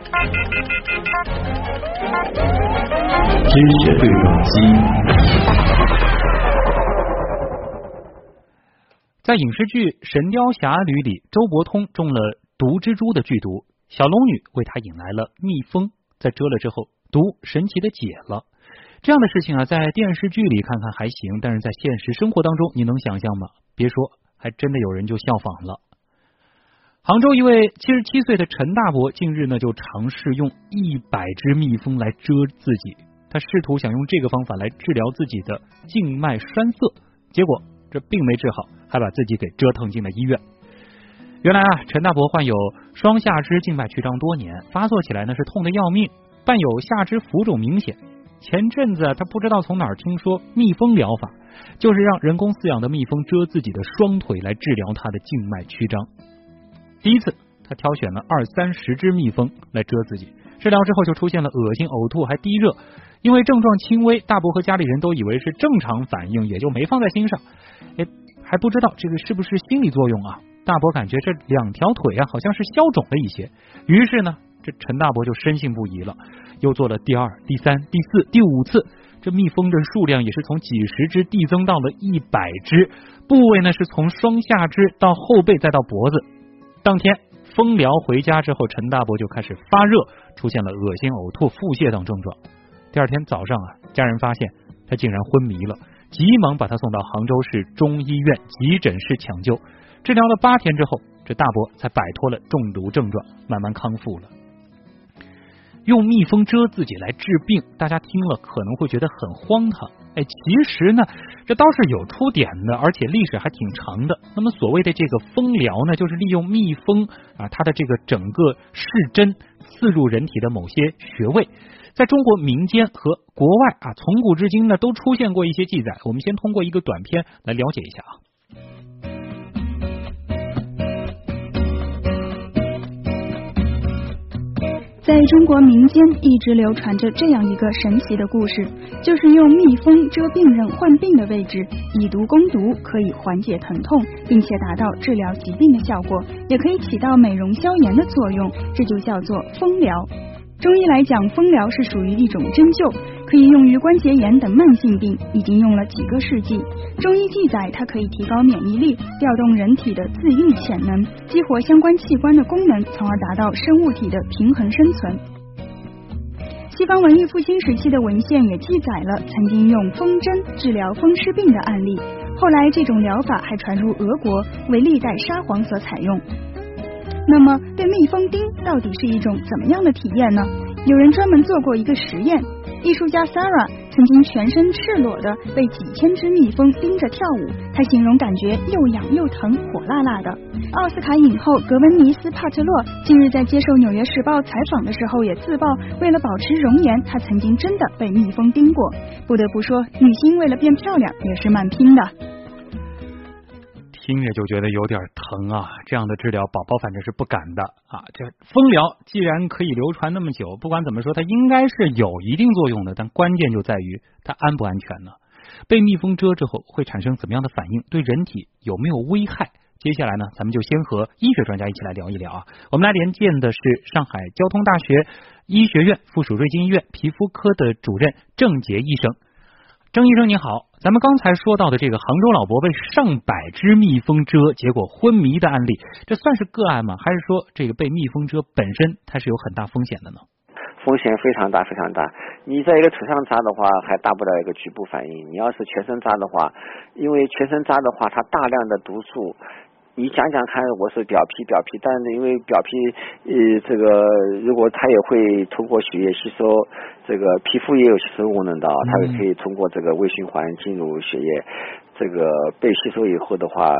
知识对撞机。在影视剧《神雕侠侣》里，周伯通中了毒蜘蛛的剧毒，小龙女为他引来了蜜蜂，在蛰了之后，毒神奇的解了。这样的事情啊，在电视剧里看看还行，但是在现实生活当中，你能想象吗？别说，还真的有人就效仿了。杭州一位七十七岁的陈大伯，近日呢就尝试用一百只蜜蜂来蛰自己，他试图想用这个方法来治疗自己的静脉栓塞，结果这并没治好。还把自己给折腾进了医院。原来啊，陈大伯患有双下肢静脉曲张多年，发作起来呢是痛的要命，伴有下肢浮肿明显。前阵子他不知道从哪儿听说蜜蜂疗法，就是让人工饲养的蜜蜂蛰自己的双腿来治疗他的静脉曲张。第一次，他挑选了二三十只蜜蜂来蛰自己，治疗之后就出现了恶心、呕吐还低热，因为症状轻微，大伯和家里人都以为是正常反应，也就没放在心上。哎。还不知道这个是不是心理作用啊？大伯感觉这两条腿啊好像是消肿了一些，于是呢，这陈大伯就深信不疑了，又做了第二、第三、第四、第五次，这蜜蜂的数量也是从几十只递增到了一百只，部位呢是从双下肢到后背再到脖子。当天蜂疗回家之后，陈大伯就开始发热，出现了恶心、呕吐、腹泻等症状。第二天早上啊，家人发现他竟然昏迷了。急忙把他送到杭州市中医院急诊室抢救，治疗了八天之后，这大伯才摆脱了中毒症状，慢慢康复了。用蜜蜂蛰自己来治病，大家听了可能会觉得很荒唐。哎，其实呢，这倒是有出典的，而且历史还挺长的。那么所谓的这个蜂疗呢，就是利用蜜蜂啊，它的这个整个视针刺入人体的某些穴位。在中国民间和国外啊，从古至今呢，都出现过一些记载。我们先通过一个短片来了解一下啊。在中国民间一直流传着这样一个神奇的故事，就是用蜜蜂蛰病人患病的位置，以毒攻毒，可以缓解疼痛，并且达到治疗疾病的效果，也可以起到美容消炎的作用，这就叫做蜂疗。中医来讲，蜂疗是属于一种针灸，可以用于关节炎等慢性病，已经用了几个世纪。中医记载，它可以提高免疫力，调动人体的自愈潜能，激活相关器官的功能，从而达到生物体的平衡生存。西方文艺复兴时期的文献也记载了曾经用风针治疗风湿病的案例，后来这种疗法还传入俄国，为历代沙皇所采用。那么，被蜜蜂叮到底是一种怎么样的体验呢？有人专门做过一个实验，艺术家 Sarah 曾经全身赤裸的被几千只蜜蜂盯着跳舞，她形容感觉又痒又疼，火辣辣的。奥斯卡影后格温尼斯帕特洛近日在接受《纽约时报》采访的时候也自曝，为了保持容颜，她曾经真的被蜜蜂叮过。不得不说，女星为了变漂亮也是蛮拼的。听着就觉得有点疼啊！这样的治疗，宝宝反正是不敢的啊。这蜂疗既然可以流传那么久，不管怎么说，它应该是有一定作用的。但关键就在于它安不安全呢？被蜜蜂蛰之后会产生怎么样的反应？对人体有没有危害？接下来呢，咱们就先和医学专家一起来聊一聊啊。我们来连线的是上海交通大学医学院附属瑞金医院皮肤科的主任郑杰医生。郑医生你好。咱们刚才说到的这个杭州老伯被上百只蜜蜂蛰，结果昏迷的案例，这算是个案吗？还是说这个被蜜蜂蛰本身它是有很大风险的呢？风险非常大，非常大。你在一个腿上扎的话，还大不了一个局部反应；你要是全身扎的话，因为全身扎的话，它大量的毒素。你讲讲看，我是表皮表皮，但是因为表皮呃这个如果它也会通过血液吸收，这个皮肤也有吸收功能的，它也可以通过这个微循环进入血液，这个被吸收以后的话，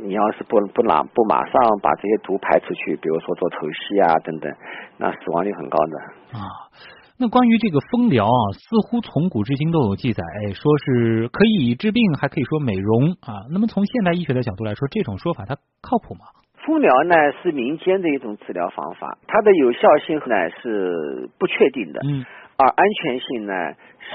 你要是不不马不马上把这些毒排出去，比如说做透析啊等等，那死亡率很高的啊。那关于这个蜂疗啊，似乎从古至今都有记载，说是可以治病，还可以说美容啊。那么从现代医学的角度来说，这种说法它靠谱吗？蜂疗呢是民间的一种治疗方法，它的有效性呢是不确定的，嗯，而安全性呢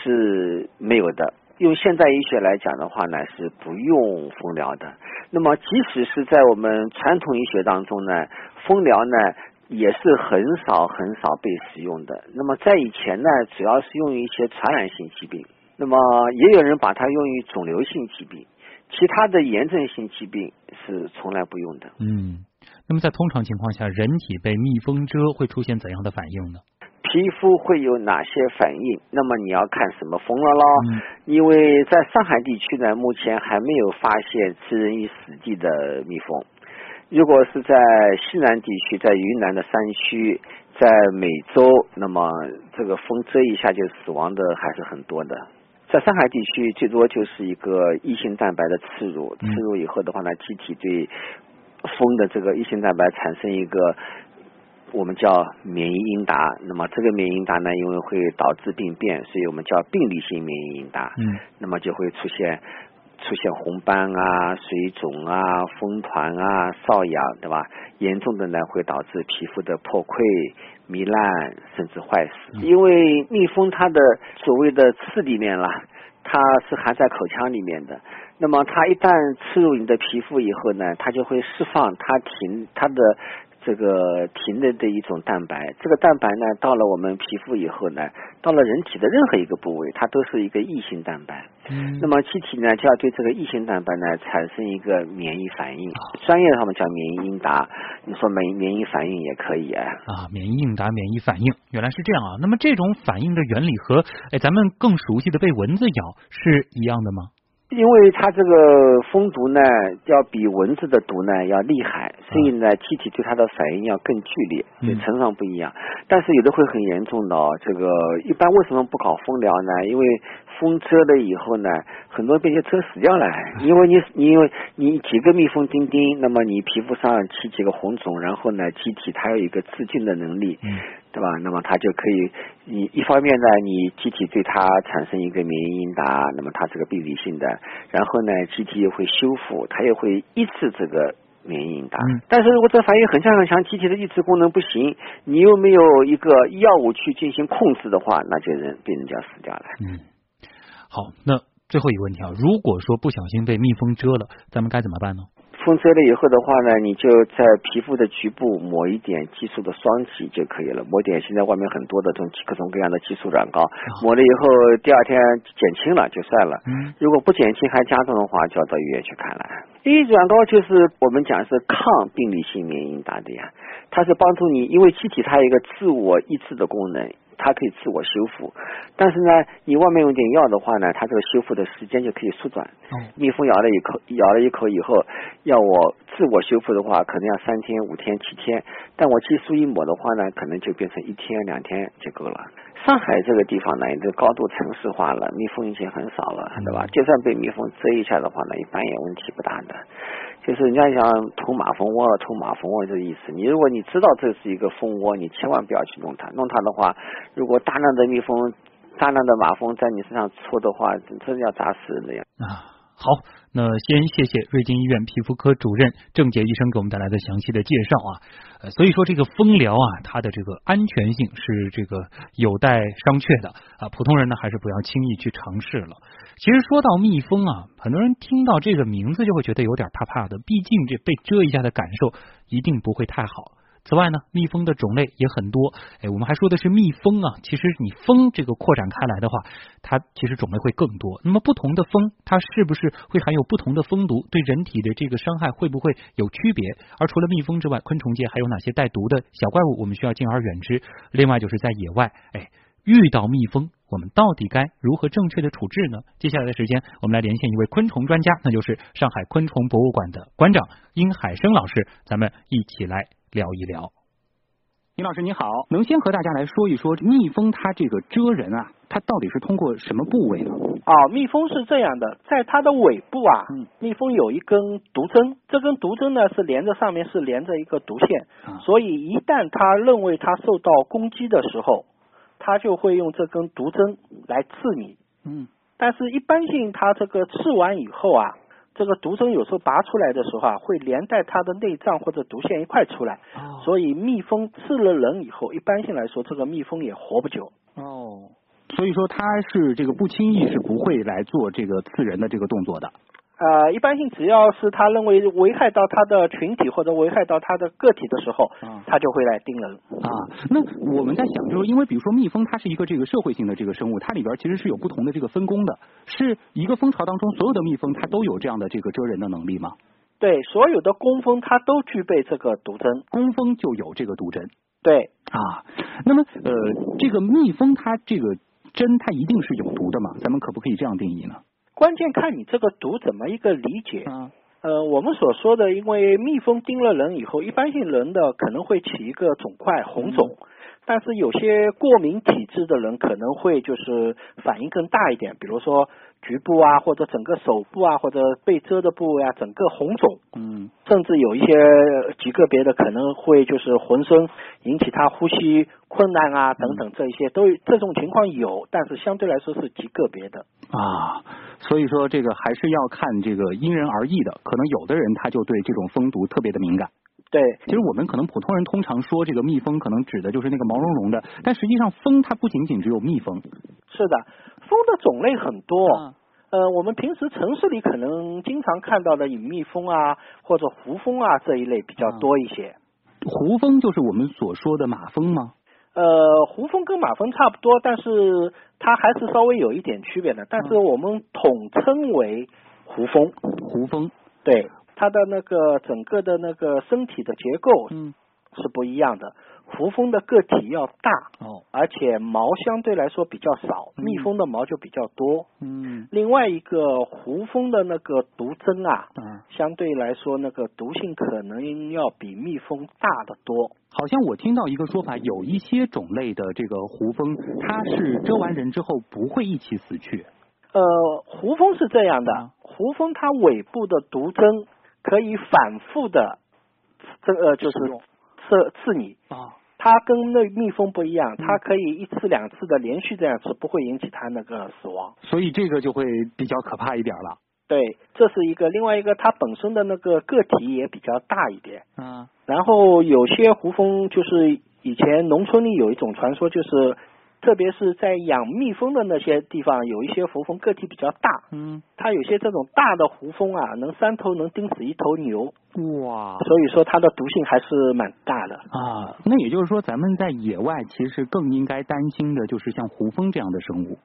是没有的。用现代医学来讲的话呢，是不用蜂疗的。那么即使是在我们传统医学当中呢，蜂疗呢。也是很少很少被使用的。那么在以前呢，主要是用于一些传染性疾病。那么也有人把它用于肿瘤性疾病，其他的炎症性疾病是从来不用的。嗯，那么在通常情况下，人体被蜜蜂蛰会出现怎样的反应呢？皮肤会有哪些反应？那么你要看什么蜂了咯。嗯因为在上海地区呢，目前还没有发现致人于死地的蜜蜂。如果是在西南地区，在云南的山区，在美洲，那么这个风遮一下就死亡的还是很多的。在上海地区，最多就是一个异性蛋白的刺入，刺嗯入以后的话呢，机体对风的这个异性蛋白产生一个我们叫免疫应答。那么这个免疫应答呢，因为会导致病变，所以我们叫病理性免疫应答。嗯那么就会出现出现红斑啊、水肿啊、风团啊、瘙痒，对吧？严重的呢会导致皮肤的破溃、糜烂，甚至坏死。嗯因为蜜蜂它的所谓的刺里面啦，它是含在口腔里面的。那么它一旦刺入你的皮肤以后呢，它就会释放它停它的这个体内的一种蛋白。这个蛋白呢，到了我们皮肤以后呢，到了人体的任何一个部位，它都是一个异性蛋白。嗯那么机体呢就要对这个异性蛋白呢产生一个免疫反应，专业上面叫免疫应答。你说免免疫反应也可以啊。啊，免疫应答、免疫反应，原来是这样啊。那么这种反应的原理和哎咱们更熟悉的被蚊子咬是一样的吗？因为它这个蜂毒呢，要比蚊子的毒呢要厉害，所以呢，机体对它的反应要更剧烈，嗯对成上不一样。但是有的会很严重的哦。这个一般为什么不搞蜂疗呢？因为蜂蛰了以后呢，很多被些蛰死掉了。因为你 你因为你几个蜜蜂叮叮，那么你皮肤上起几个红肿，然后呢，机体它有一个自净的能力，嗯对吧？那么它就可以，你一方面呢，你机体对它产生一个免疫应答，那么它是个病理性的，然后呢，机体也会修复，它也会抑制这个免疫应答。嗯但是如果这反应很强很强，机体的抑制功能不行，你又没有一个药物去进行控制的话，那就人病人就要死掉了。嗯，好，那最后一个问题啊，如果说不小心被蜜蜂蛰了，咱们该怎么办呢？风吹了以后的话呢，你就在皮肤的局部抹一点激素的霜剂就可以了，抹点现在外面很多的这种各种各样的激素软膏，抹了以后第二天减轻了就算了。嗯如果不减轻还加重的话，就要到医院去看了。因为软膏就是我们讲是抗病理性免疫应答的呀，它是帮助你，因为机体它有一个自我抑制的功能，它可以自我修复。但是呢，你外面用点药的话呢，它这个修复的时间就可以缩短。哦蜜蜂咬了一口，咬了一口以后，要我自我修复的话，可能要三天、五天、七天。但我激素一抹的话呢，可能就变成一天、两天就够了。上海这个地方呢，也就高度城市化了，蜜蜂已经很少了，对吧？就算被蜜蜂蛰一下的话呢，一般也问题不大的。就是人家想捅马蜂窝，捅马蜂窝这个意思。你如果你知道这是一个蜂窝，你千万不要去弄它。弄它的话，如果大量的蜜蜂、大量的马蜂在你身上戳的话，真的要砸死人的呀。啊。好，那先谢谢瑞金医院皮肤科主任郑杰医生给我们带来的详细的介绍啊。呃，所以说这个蜂疗啊，它的这个安全性是这个有待商榷的啊。普通人呢，还是不要轻易去尝试了。其实说到蜜蜂啊，很多人听到这个名字就会觉得有点怕怕的，毕竟这被蛰一下的感受一定不会太好。此外呢，蜜蜂的种类也很多。哎，我们还说的是蜜蜂啊，其实你蜂这个扩展开来的话，它其实种类会更多。那么不同的蜂，它是不是会含有不同的蜂毒？对人体的这个伤害会不会有区别？而除了蜜蜂之外，昆虫界还有哪些带毒的小怪物，我们需要敬而远之？另外就是在野外，哎，遇到蜜蜂，我们到底该如何正确的处置呢？接下来的时间，我们来连线一位昆虫专家，那就是上海昆虫博物馆的馆长殷海生老师，咱们一起来聊一聊。尹老师你好，能先和大家来说一说蜜蜂它这个蜇人啊，它到底是通过什么部位呢？啊，蜜蜂是这样的，在它的尾部啊，嗯蜜蜂有一根毒针，这根毒针呢是连着上面是连着一个毒线，啊所以一旦它认为它受到攻击的时候，它就会用这根毒针来刺你。嗯但是，一般性它这个刺完以后啊，这个毒针有时候拔出来的时候啊，会连带它的内脏或者毒腺一块出来，哦所以蜜蜂刺了人以后，一般性来说，这个蜜蜂也活不久。哦，所以说它是这个不轻易是不会来做这个刺人的这个动作的。呃，一般性只要是他认为危害到他的群体或者危害到他的个体的时候，啊他就会来叮人。啊，那我们在想，就是因为比如说蜜蜂，它是一个这个社会性的这个生物，它里边其实是有不同的这个分工的，是一个蜂巢当中所有的蜜蜂它都有这样的这个蛰人的能力吗？对，所有的工蜂它都具备这个毒针。工蜂就有这个毒针对，啊。那么呃，这个蜜蜂它这个针它一定是有毒的吗？咱们可不可以这样定义呢？关键看你这个毒怎么一个理解。啊。呃，我们所说的，因为蜜蜂叮了人以后，一般性人的可能会起一个肿块、红肿，但是有些过敏体质的人可能会就是反应更大一点，比如说局部啊，或者整个手部啊，或者被蛰的部位啊，整个红肿，嗯甚至有一些极个别的可能会就是浑身引起他呼吸困难啊等等，这一些都这种情况有，但是相对来说是极个别的。啊，所以说这个还是要看这个因人而异的，可能有的人他就对这种蜂毒特别的敏感。对，其实我们可能普通人通常说这个蜜蜂，可能指的就是那个毛茸茸的，但实际上蜂它不仅仅只有蜜蜂，是的，蜂的种类很多。嗯呃，我们平时城市里可能经常看到的隐蜜蜂啊，或者胡蜂啊这一类比较多一些。胡蜂就是我们所说的马蜂吗？呃，胡蜂跟马蜂差不多，但是它还是稍微有一点区别的。但是我们统称为胡蜂。胡蜂，对，它的那个整个的那个身体的结构嗯，是不一样的。胡蜂的个体要大，哦，而且毛相对来说比较少，嗯蜜蜂的毛就比较多。嗯另外一个胡蜂的那个毒针啊，啊，相对来说那个毒性可能要比蜜蜂大得多。好像我听到一个说法，有一些种类的这个胡蜂，它是蛰完人之后不会一起死去。呃，胡蜂是这样的啊，胡蜂它尾部的毒针可以反复的，这呃就是刺刺你。啊，它跟那蜜蜂不一样，嗯它可以一次两次的连续这样吃，不会引起它那个死亡。所以这个就会比较可怕一点了。对，这是一个。另外一个，它本身的那个个体也比较大一点。啊，然后有些胡蜂就是以前农村里有一种传说，就是特别是在养蜜蜂的那些地方，有一些胡蜂个体比较大，嗯，它有些这种大的胡蜂啊，能三头能叮死一头牛，哇所以说它的毒性还是蛮大的。啊，那也就是说，咱们在野外其实更应该担心的就是像胡蜂这样的生物，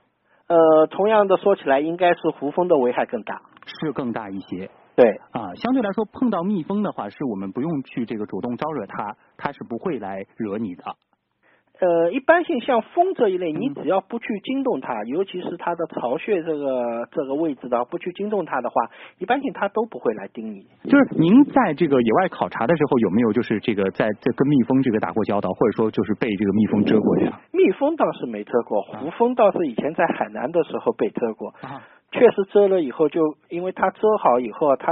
呃，同样的说起来，应该是胡蜂的危害更大。是更大一些。对，啊，相对来说，碰到蜜蜂的话，是我们不用去这个主动招惹它，它是不会来惹你的。呃，一般性像蜂这一类，你嗯只要不去惊动它，尤其是它的巢穴这个这个位置的，不去惊动它的话，一般性它都不会来叮你。就是您在这个野外考察的时候，有没有就是这个在在跟蜜蜂这个打过交道，或者说就是被这个蜜蜂蛰过这样？蜜蜂倒是没蛰过，胡蜂倒是以前在海南的时候被蛰过，啊，确实蛰了以后就，因为它蛰好以后，它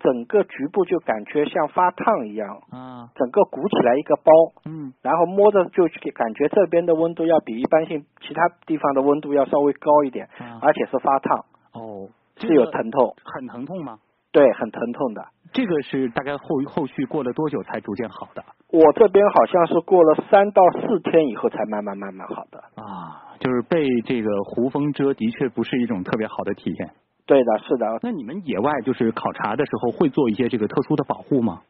整个局部就感觉像发烫一样，啊，整个鼓起来一个包，嗯，然后摸着就感觉这边的温度要比一般性其他地方的温度要稍微高一点，啊而且是发烫，哦，是有疼痛，很疼痛吗？对，很疼痛的。这个是大概后后续过了多久才逐渐好的我这边好像是过了三到四天以后才慢慢慢慢好的。啊？就是被这个胡蜂蛰，的确不是一种特别好的体验。对的，是的。那你们野外就是考察的时候，会做一些这个特殊的保护吗？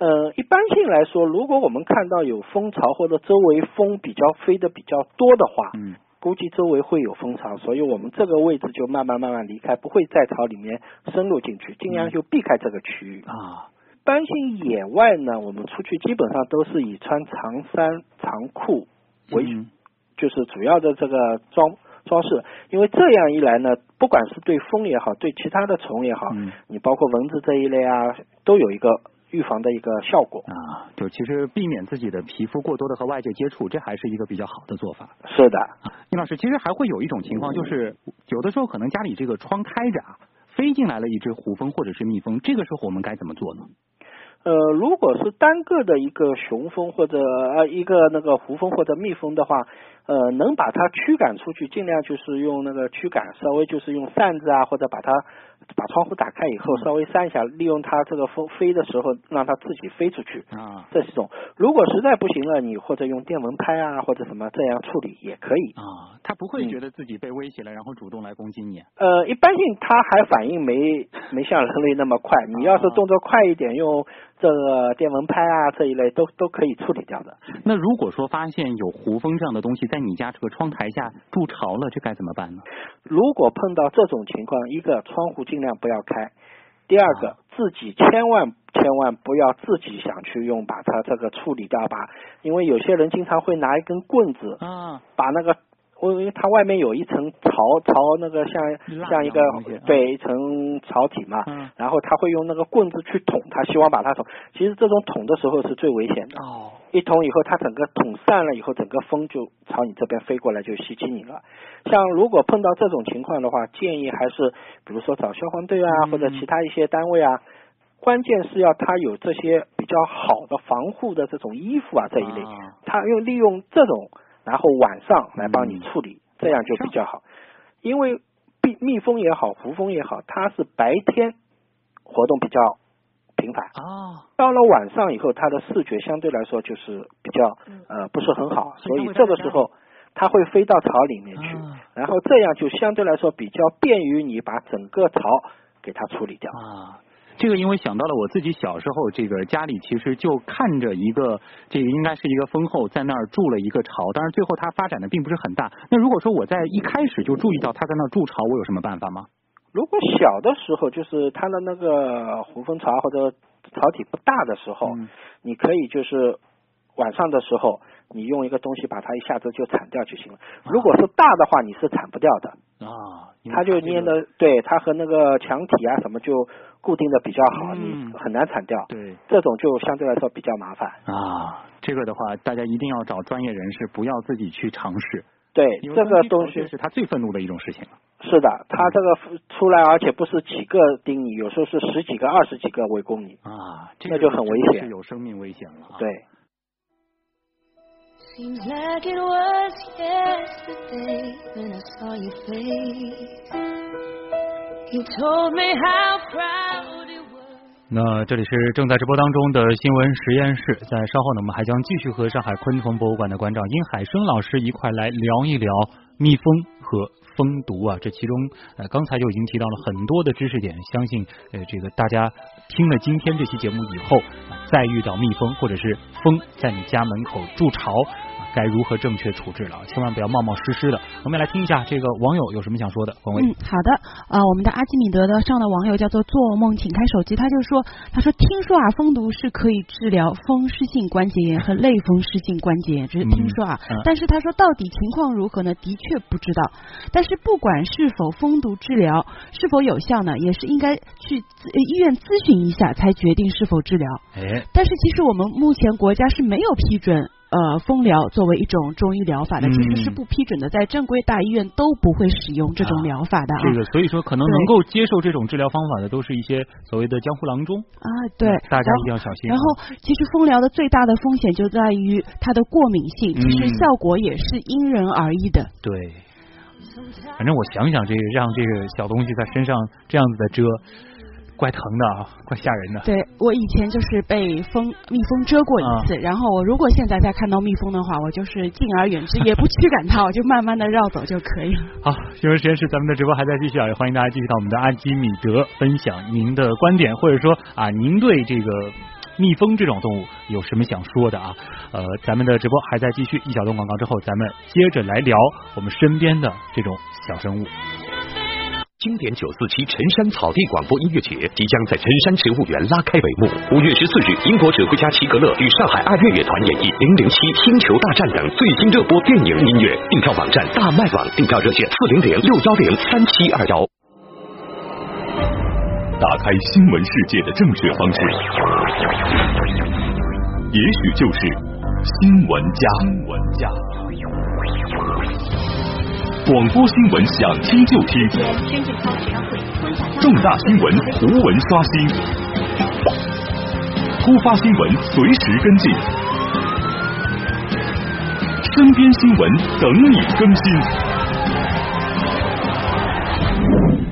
呃，一般性来说，如果我们看到有蜂巢或者周围蜂比较飞的比较多的话，嗯，估计周围会有蜂巢，所以我们这个位置就慢慢慢慢离开，不会再朝里面深入进去，尽量就避开这个区域。啊，一般性野外呢，我们出去基本上都是以穿长衫长裤为嗯就是主要的这个装装饰，因为这样一来呢，不管是对蜂也好，对其他的虫也好，嗯你包括蚊子这一类啊，都有一个预防的一个效果。啊，就其实避免自己的皮肤过多的和外界接触，这还是一个比较好的做法。是的，殷老师，其实还会有一种情况，就是有的时候可能家里这个窗开着啊，飞进来了一只胡蜂或者是蜜蜂，这个时候我们该怎么做呢？呃，如果是单个的一个雄蜂或者呃一个那个胡蜂或者蜜蜂的话，呃，能把它驱赶出去，尽量就是用那个驱赶，稍微就是用扇子啊，或者把它把窗户打开以后，稍微扇一下，利用它这个风飞的时候，让它自己飞出去。啊这是一种。如果实在不行了，你或者用电蚊拍啊，或者什么这样处理也可以。啊，它不会嗯觉得自己被威胁了，然后主动来攻击你。呃，一般性它还反应没没像人类那么快。你要是动作快一点，用这个电蚊拍啊这一类都都可以处理掉的。那如果说发现有胡蜂这样的东西在你家这个窗台下筑巢了，这该怎么办呢？如果碰到这种情况，一个窗户尽量不要开，第二个自己千万千万不要自己想去用把它这个处理掉吧，因为有些人经常会拿一根棍子啊，把那个。因为它外面有一层槽槽，那个像像一个对一层槽体嘛，嗯然后他会用那个棍子去捅它，希望把它捅。其实这种捅的时候是最危险的。哦，一捅以后，它整个捅散了以后，整个风就朝你这边飞过来，就袭击你了。像如果碰到这种情况的话，建议还是比如说找消防队啊，嗯或者其他一些单位啊。关键是要它有这些比较好的防护的这种衣服啊这一类，啊它用利用这种，然后晚上来帮你嗯处理，这样就比较好。因为蜜蜜蜂也好，胡蜂也好，它是白天活动比较频繁，啊，到了晚上以后，它的视觉相对来说就是比较呃不是很好，所以这个时候它会飞到巢里面去，啊然后这样就相对来说比较便于你把整个巢给它处理掉。啊。这个因为想到了我自己小时候，这个家里其实就看着一个这个应该是一个蜂后在那儿筑了一个巢，当然最后它发展的并不是很大。那如果说我在一开始就注意到它在那儿筑巢，我有什么办法吗？如果小的时候，就是它的那个胡蜂巢或者巢体不大的时候，嗯你可以就是晚上的时候，你用一个东西把它一下子就铲掉就行了。如果是大的话，你是铲不掉的。啊，它就粘的，对它和那个墙体啊什么就固定的比较好，嗯你很难铲掉。对这种就相对来说比较麻烦。啊，这个的话，大家一定要找专业人士，不要自己去尝试。对这个东西是他最愤怒的一种事情了。是的，他这个出来，而且不是几个盯你，有时候是十几个、二十几个围攻你。啊，这个那就很危险是有生命危险了啊。对，Seems like it was yesterday when I saw your face. You told me how proud you were. 那这里是正在直播当中的新闻实验室，在稍后呢，我们还将继续和上海昆虫博物馆的馆长殷海生老师一块来聊一聊蜜蜂和蜂毒啊。这其中，呃，刚才就已经提到了很多的知识点，相信呃，这个大家听了今天这期节目以后，再遇到蜜蜂或者是蜂在你家门口筑巢。啊该如何正确处置了？千万不要冒冒失失的。我们来听一下这个网友有什么想说的。冯伟，嗯，好的，呃，我们的阿基米德的上的网友叫做做梦请开手机，他就说，他说听说啊，蜂毒是可以治疗风湿性关节炎和类风湿性关节炎，只是听说啊，嗯嗯但是他说到底情况如何呢？的确不知道。但是不管是否蜂毒治疗是否有效呢，也是应该去呃医院咨询一下才决定是否治疗。哎，但是其实我们目前国家是没有批准。呃，蜂疗作为一种中医疗法的，其实是嗯不批准的，在正规大医院都不会使用这种疗法的啊。这个所以说可能能够接受这种治疗方法的，都是一些所谓的江湖郎中。啊，对，大家一定要小心啊。然后，其实蜂疗的最大的风险就在于它的过敏性，其实嗯效果也是因人而异的。对，反正我想想，这个让这个小东西在身上这样子的蛰，怪疼的啊，怪吓人的。对我以前就是被蜂蜜蜂蛰过啊一次，然后我如果现在再看到蜜蜂的话，我就是敬而远之，也不驱赶它，我就慢慢的绕走就可以了。好，新闻实验室咱们的直播还在继续啊，也欢迎大家继续到我们的阿基米德分享您的观点，或者说啊，您对这个蜜蜂这种动物有什么想说的啊？呃，咱们的直播还在继续，一小段广告之后，咱们接着来聊我们身边的这种小生物。经典九四七陈山草地广播音乐节即将在陈山植物园拉开帷幕。五月十四日，英国指挥家齐格勒与上海爱乐乐团演绎《零零七星球大战》等最新热播电影音乐。订票网站大麦网订票热线四零零六幺零三七二幺。打开新闻世界的正确方式，也许就是新闻家。新闻家。广播新闻想听就听，重大新闻图文刷新，突发新闻随时跟进，身边新闻等你更新。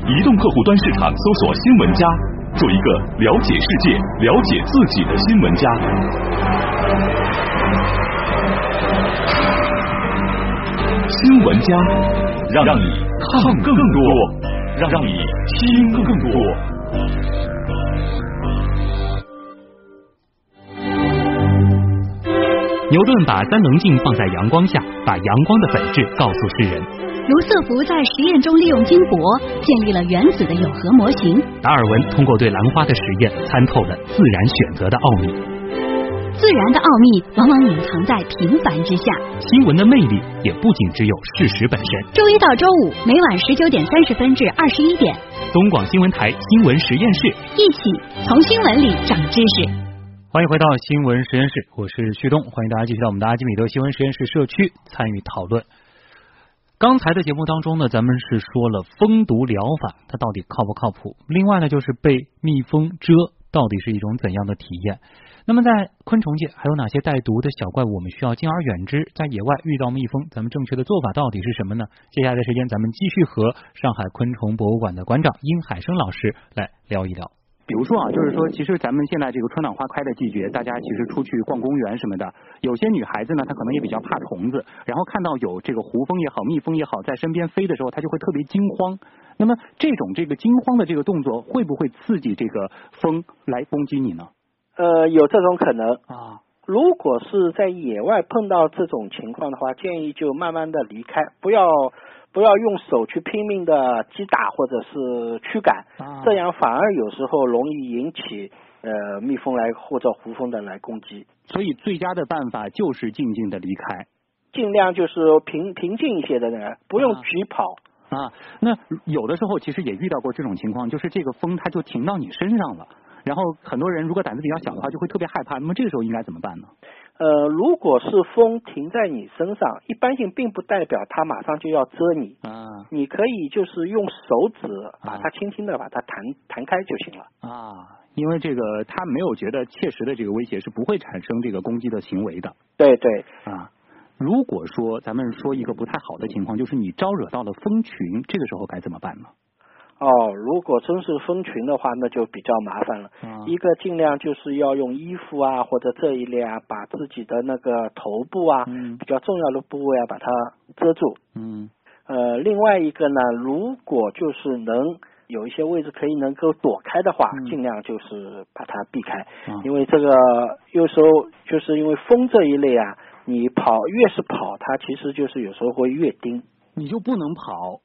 移动客户端市场搜索“新闻家”，做一个了解世界、了解自己的新闻家。新闻家，让让你看更多，让让你听更多。牛顿把三棱镜放在阳光下，把阳光的本质告诉世人。卢瑟福在实验中利用金箔建立了原子的有核模型。达尔文通过对兰花的实验，参透了自然选择的奥秘。自然的奥秘往往隐藏在平凡之下。新闻的魅力也不仅只有事实本身。周一到周五每晚十九点三十分至二十一点，东广新闻台新闻实验室，一起从新闻里长知识。欢迎回到新闻实验室，我是旭东，欢迎大家继续到我们的阿基米德新闻实验室社区参与讨论。刚才的节目当中呢，咱们是说了蜂毒疗法，它到底靠不靠谱？另外呢，就是被蜜蜂蛰到底是一种怎样的体验？那么在昆虫界还有哪些带毒的小怪物我们需要敬而远之？在野外遇到蜜蜂，咱们正确的做法到底是什么呢？接下来的时间，咱们继续和上海昆虫博物馆的馆长殷海生老师来聊一聊。比如说啊，就是说，其实咱们现在这个春暖花开的季节，大家其实出去逛公园什么的，有些女孩子呢，她可能也比较怕虫子，然后看到有这个胡蜂也好，蜜蜂也好在身边飞的时候，她就会特别惊慌。那么这种这个惊慌的这个动作，会不会刺激这个蜂来攻击你呢？呃，有这种可能啊。如果是在野外碰到这种情况的话，建议就慢慢的离开，不要不要用手去拼命的击打或者是驱赶，啊这样反而有时候容易引起呃蜜蜂来或者胡蜂的来攻击。所以最佳的办法就是静静的离开尽量就是平平静一些的人，不用急跑。啊。那有的时候其实也遇到过这种情况，就是这个风它就停到你身上了，然后很多人如果胆子比较小的话，就会特别害怕。那么这个时候应该怎么办呢？呃，如果是风停在你身上，一般性并不代表它马上就要蛰你，啊你可以就是用手指把它轻轻的把它弹弹开就行了。啊，因为这个它没有觉得切实的这个威胁是不会产生这个攻击的行为的对对，啊。如果说咱们说一个不太好的情况，就是你招惹到了蜂群，这个时候该怎么办呢？哦，如果真是蜂群的话，那就比较麻烦了。嗯一个尽量就是要用衣服啊或者这一类啊，把自己的那个头部啊、嗯比较重要的部位啊把它遮住。嗯呃，另外一个呢，如果就是能有一些位置可以能够躲开的话，嗯尽量就是把它避开，啊因为这个有时候就是因为风这一类啊，你跑越是跑，它其实就是有时候会越盯。你就不能跑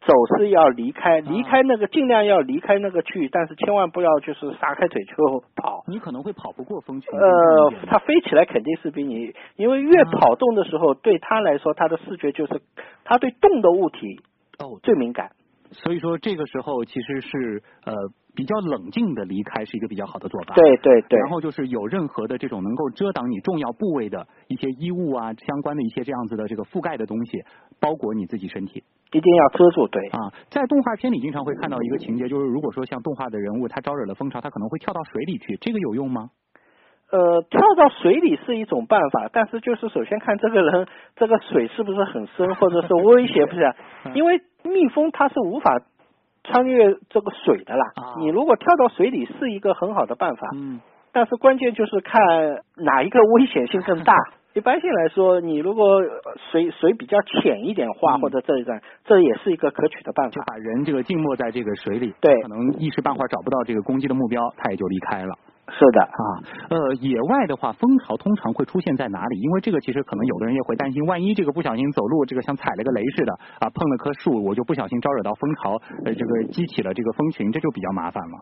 走是要离开，啊离开那个尽量要离开那个区域，但是千万不要就是撒开腿就跑。你可能会跑不过风群。呃这，个它飞起来肯定是比你，因为越啊跑动的时候，对它来说，它的视觉就是它对动的物体哦，最敏感。所以说这个时候其实是呃比较冷静的离开是一个比较好的做法。对对对然后就是有任何的这种能够遮挡你重要部位的一些衣物啊，相关的一些这样子的这个覆盖的东西，包裹你自己身体一定要遮住，对。啊。在动画片里经常会看到一个情节，就是如果说像动画的人物他招惹了蜂巢，他可能会跳到水里去，这个有用吗？呃，跳到水里是一种办法，但是就是首先看这个人这个水是不是很深，或者是威胁不是？因为蜜蜂它是无法穿越这个水的啦。啊你如果跳到水里是一个很好的办法，嗯但是关键就是看哪一个危险性更大。一般性来说，你如果呃水水比较浅一点话，嗯或者这一段，这也是一个可取的办法就。把人这个浸没在这个水里，对可能一时半会儿找不到这个攻击的目标，他也就离开了。是的，啊，呃，野外的话，蜂巢通常会出现在哪里？因为这个其实可能有的人也会担心，万一这个不小心走路，这个像踩了个雷似的啊，碰了棵树，我就不小心招惹到蜂巢，呃，这个激起了这个蜂群，这就比较麻烦了。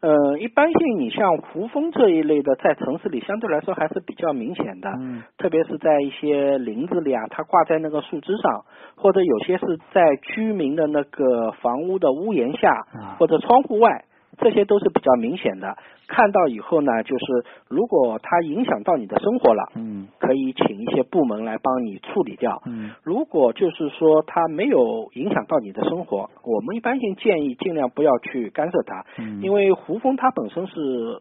呃，一般性你像胡蜂这一类的，在城市里相对来说还是比较明显的，嗯特别是在一些林子里啊，它挂在那个树枝上，或者有些是在居民的那个房屋的屋檐下啊或者窗户外，这些都是比较明显的。看到以后呢，就是如果它影响到你的生活了，嗯。可以请一些部门来帮你处理掉。嗯。如果就是说它没有影响到你的生活，我们一般性建议尽量不要去干涉它，嗯。因为胡蜂它本身是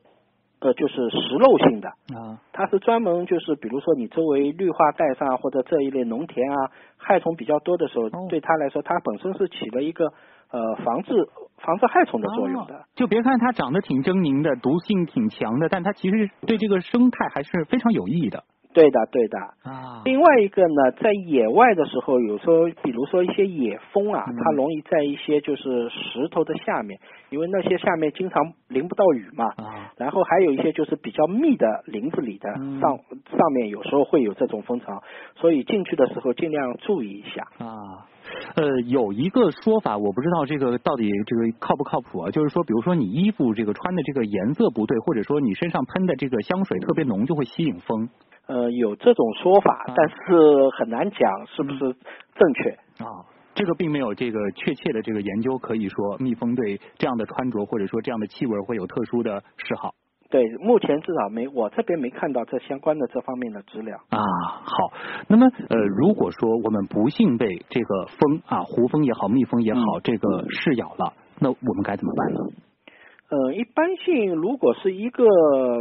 呃就是食肉性的，啊。它是专门就是比如说你周围绿化带上或者这一类农田啊害虫比较多的时候，哦。对它来说它本身是起了一个呃防治防治害虫的作用的。就别看它长得挺狰狞的，毒性挺强的，但它其实对这个生态还是非常有益的对的，对的。啊。另外一个呢，在野外的时候，有时候比如说一些野蜂啊，嗯它容易在一些就是石头的下面，因为那些下面经常淋不到雨嘛。啊，然后还有一些就是比较密的林子里的嗯上上面有时候会有这种蜂巢，所以进去的时候尽量注意一下。啊，呃，有一个说法，我不知道这个到底这个靠不靠谱啊？就是说，比如说你衣服这个穿的这个颜色不对，或者说你身上喷的这个香水特别浓，就会吸引风呃，有这种说法啊，但是很难讲是不是正确。啊。这个并没有这个确切的这个研究可以说蜜蜂对这样的穿着或者说这样的气味会有特殊的嗜好对，目前至少没我这边没看到这相关的这方面的资料。啊。好，那么呃，如果说我们不幸被这个蜂啊，胡蜂也好，蜜蜂也好，嗯这个噬咬了，那我们该怎么办呢？呃，一般性如果是一个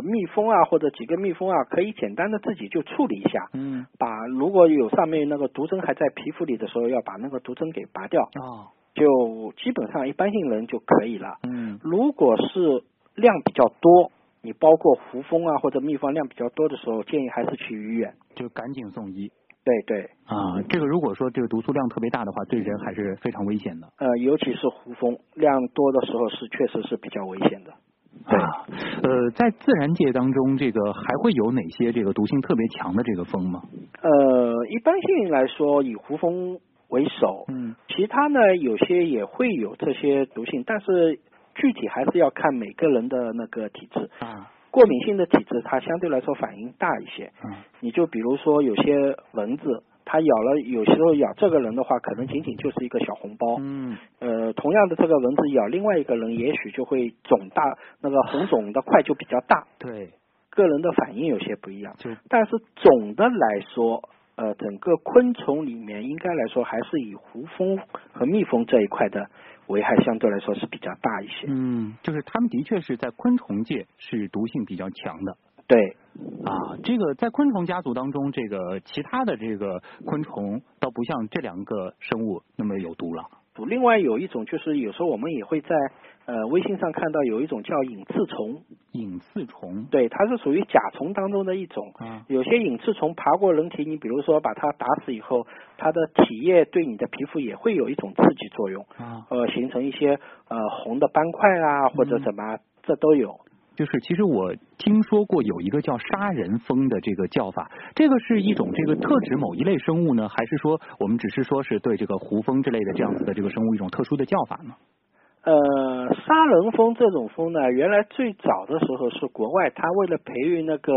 蜜蜂啊，或者几个蜜蜂啊，可以简单的自己就处理一下，嗯，把如果有上面那个毒针还在皮肤里的时候，要把那个毒针给拔掉，哦，就基本上一般性人就可以了。嗯如果是量比较多，你包括胡蜂啊或者蜜蜂量比较多的时候，建议还是去医院。就赶紧送医对对，啊。这个如果说这个毒素量特别大的话，对人还是非常危险的。呃，尤其是胡蜂量多的时候是确实是比较危险的。对啊，呃，在自然界当中，这个还会有哪些这个毒性特别强的这个蜂吗？呃，一般性来说以胡蜂为首，嗯其他呢有些也会有这些毒性，但是具体还是要看每个人的那个体质。啊过敏性的体质，它相对来说反应大一些。嗯你就比如说有些蚊子，它咬了，有时候咬这个人的话，可能仅仅就是一个小红包。嗯呃，同样的这个蚊子咬另外一个人，也许就会肿大，那个红肿的块就比较大。对，个人的反应有些不一样，就但是总的来说，呃，整个昆虫里面应该来说还是以胡蜂和蜜蜂这一块的危害相对来说是比较大一些。嗯，就是它们的确是在昆虫界是毒性比较强的。对，啊，这个在昆虫家族当中，这个其他的这个昆虫倒不像这两个生物那么有毒了。另外有一种就是有时候我们也会在呃微信上看到有一种叫隐刺虫，隐刺虫对，它是属于甲虫当中的一种。啊有些隐刺虫爬过人体，你比如说把它打死以后，它的体液对你的皮肤也会有一种刺激作用，啊，呃，形成一些呃红的斑块啊或者嗯什么，这都有。就是其实我听说过有一个叫杀人蜂的这个叫法，这个是一种这个特指某一类生物呢，还是说我们只是说是对这个胡蜂之类的这样子的这个生物一种特殊的叫法呢？呃，杀人蜂这种蜂呢，原来最早的时候是国外，它为了培育那个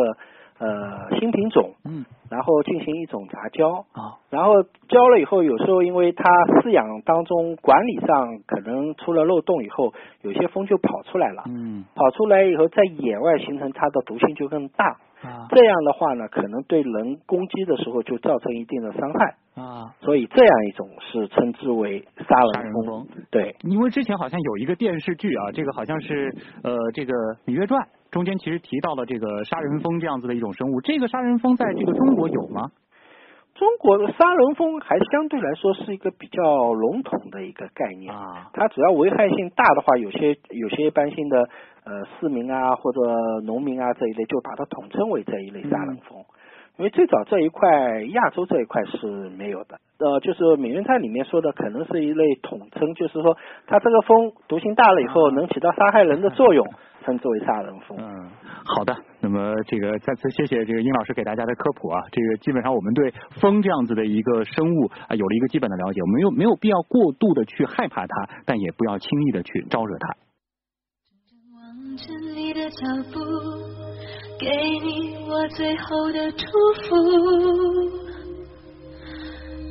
呃新品种，嗯然后进行一种杂交，啊然后交了以后，有时候因为它饲养当中管理上可能出了漏洞以后，有些蜂就跑出来了，嗯跑出来以后在野外形成它的毒性就更大。啊这样的话呢，可能对人攻击的时候就造成一定的伤害，啊，所以这样一种是称之为杀杀人。蜂。对，因为之前好像有一个电视剧啊，这个好像是呃这个《芈月传》中间其实提到了这个杀人蜂这样子的一种生物。这个杀人蜂在这个中国有吗？中国的杀人蜂还相对来说是一个比较笼统的一个概念。啊它只要危害性大的话，有些有些一般性的呃市民啊或者农民啊这一类，就把它统称为这一类杀人蜂。因为最早这一块亚洲这一块是没有的，呃，就是美人菜里面说的可能是一类统称，就是说它这个蜂毒性大了以后能起到杀害人的作用，称之为杀人蜂。嗯，好的。那么这个再次谢谢这个殷老师给大家的科普啊。这个基本上我们对蜂这样子的一个生物啊有了一个基本的了解，我们没有没有必要过度的去害怕它，但也不要轻易的去招惹它。你的脚步，给你我最后的祝福。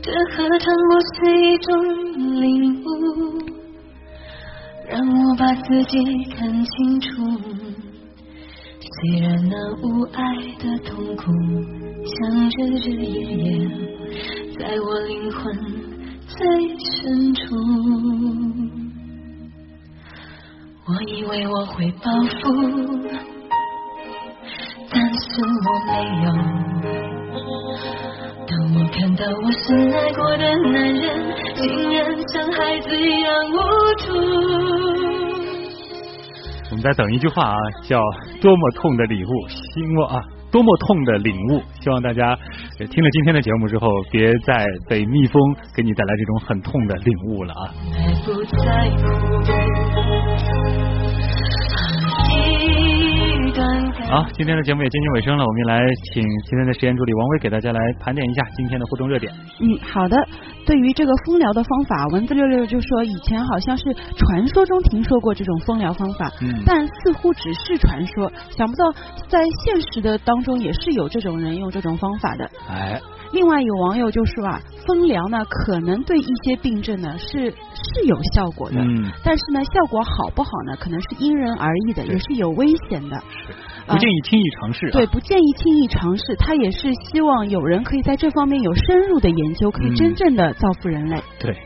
这何尝不是一种领悟？让我把自己看清楚。虽然那无爱的痛苦，像日日夜夜，在我灵魂最深处。我以为我会报复，但是我没有。当我看到我深爱过的男人，竟然像孩子一样无助。我们再等一句话啊，叫多么痛的礼物，希望啊，多么痛的领悟。希望大家呃听了今天的节目之后，别再被蜜蜂给你带来这种很痛的领悟了啊。好，今天的节目也接近尾声了，我们来请今天的实验助理王威给大家来盘点一下今天的互动热点。嗯，好的。对于这个蜂疗的方法，文字六六就说以前好像是传说中听说过这种蜂疗方法，嗯但似乎只是传说，想不到在现实的当中也是有这种人用这种方法的。哎，另外有网友就说啊，风疗呢可能对一些病症呢是是有效果的，嗯，但是呢效果好不好呢，可能是因人而异的，也是有危险的。不建议轻易尝试、啊。对，不建议轻易尝试。他也是希望有人可以在这方面有深入的研究，可以嗯真正的造福人类。对，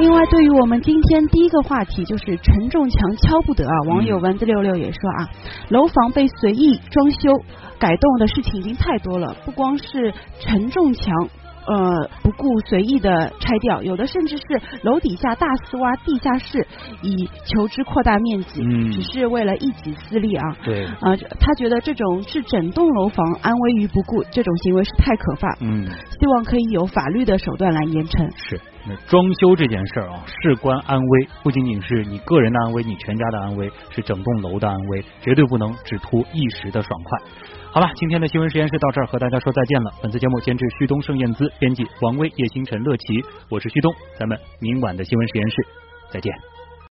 另外，对于我们今天第一个话题，就是承重墙敲不得啊。网友文字六六也说啊，楼房被随意装修改动的事情已经太多了，不光是承重墙。呃，不顾随意的拆掉，有的甚至是楼底下大肆挖地下室，以求之扩大面积，嗯只是为了一己私利啊。对，啊、他觉得这种置整栋楼房安危于不顾，这种行为是太可怕，嗯，希望可以有法律的手段来严惩。是。那装修这件事儿啊，事关安危，不仅仅是你个人的安危，你全家的安危，是整栋楼的安危，绝对不能只图一时的爽快。好了，今天的新闻实验室到这儿和大家说再见了。本次节目监制旭东、盛燕姿，编辑王威、叶星辰、乐琪，我是旭东，咱们明晚的新闻实验室再见。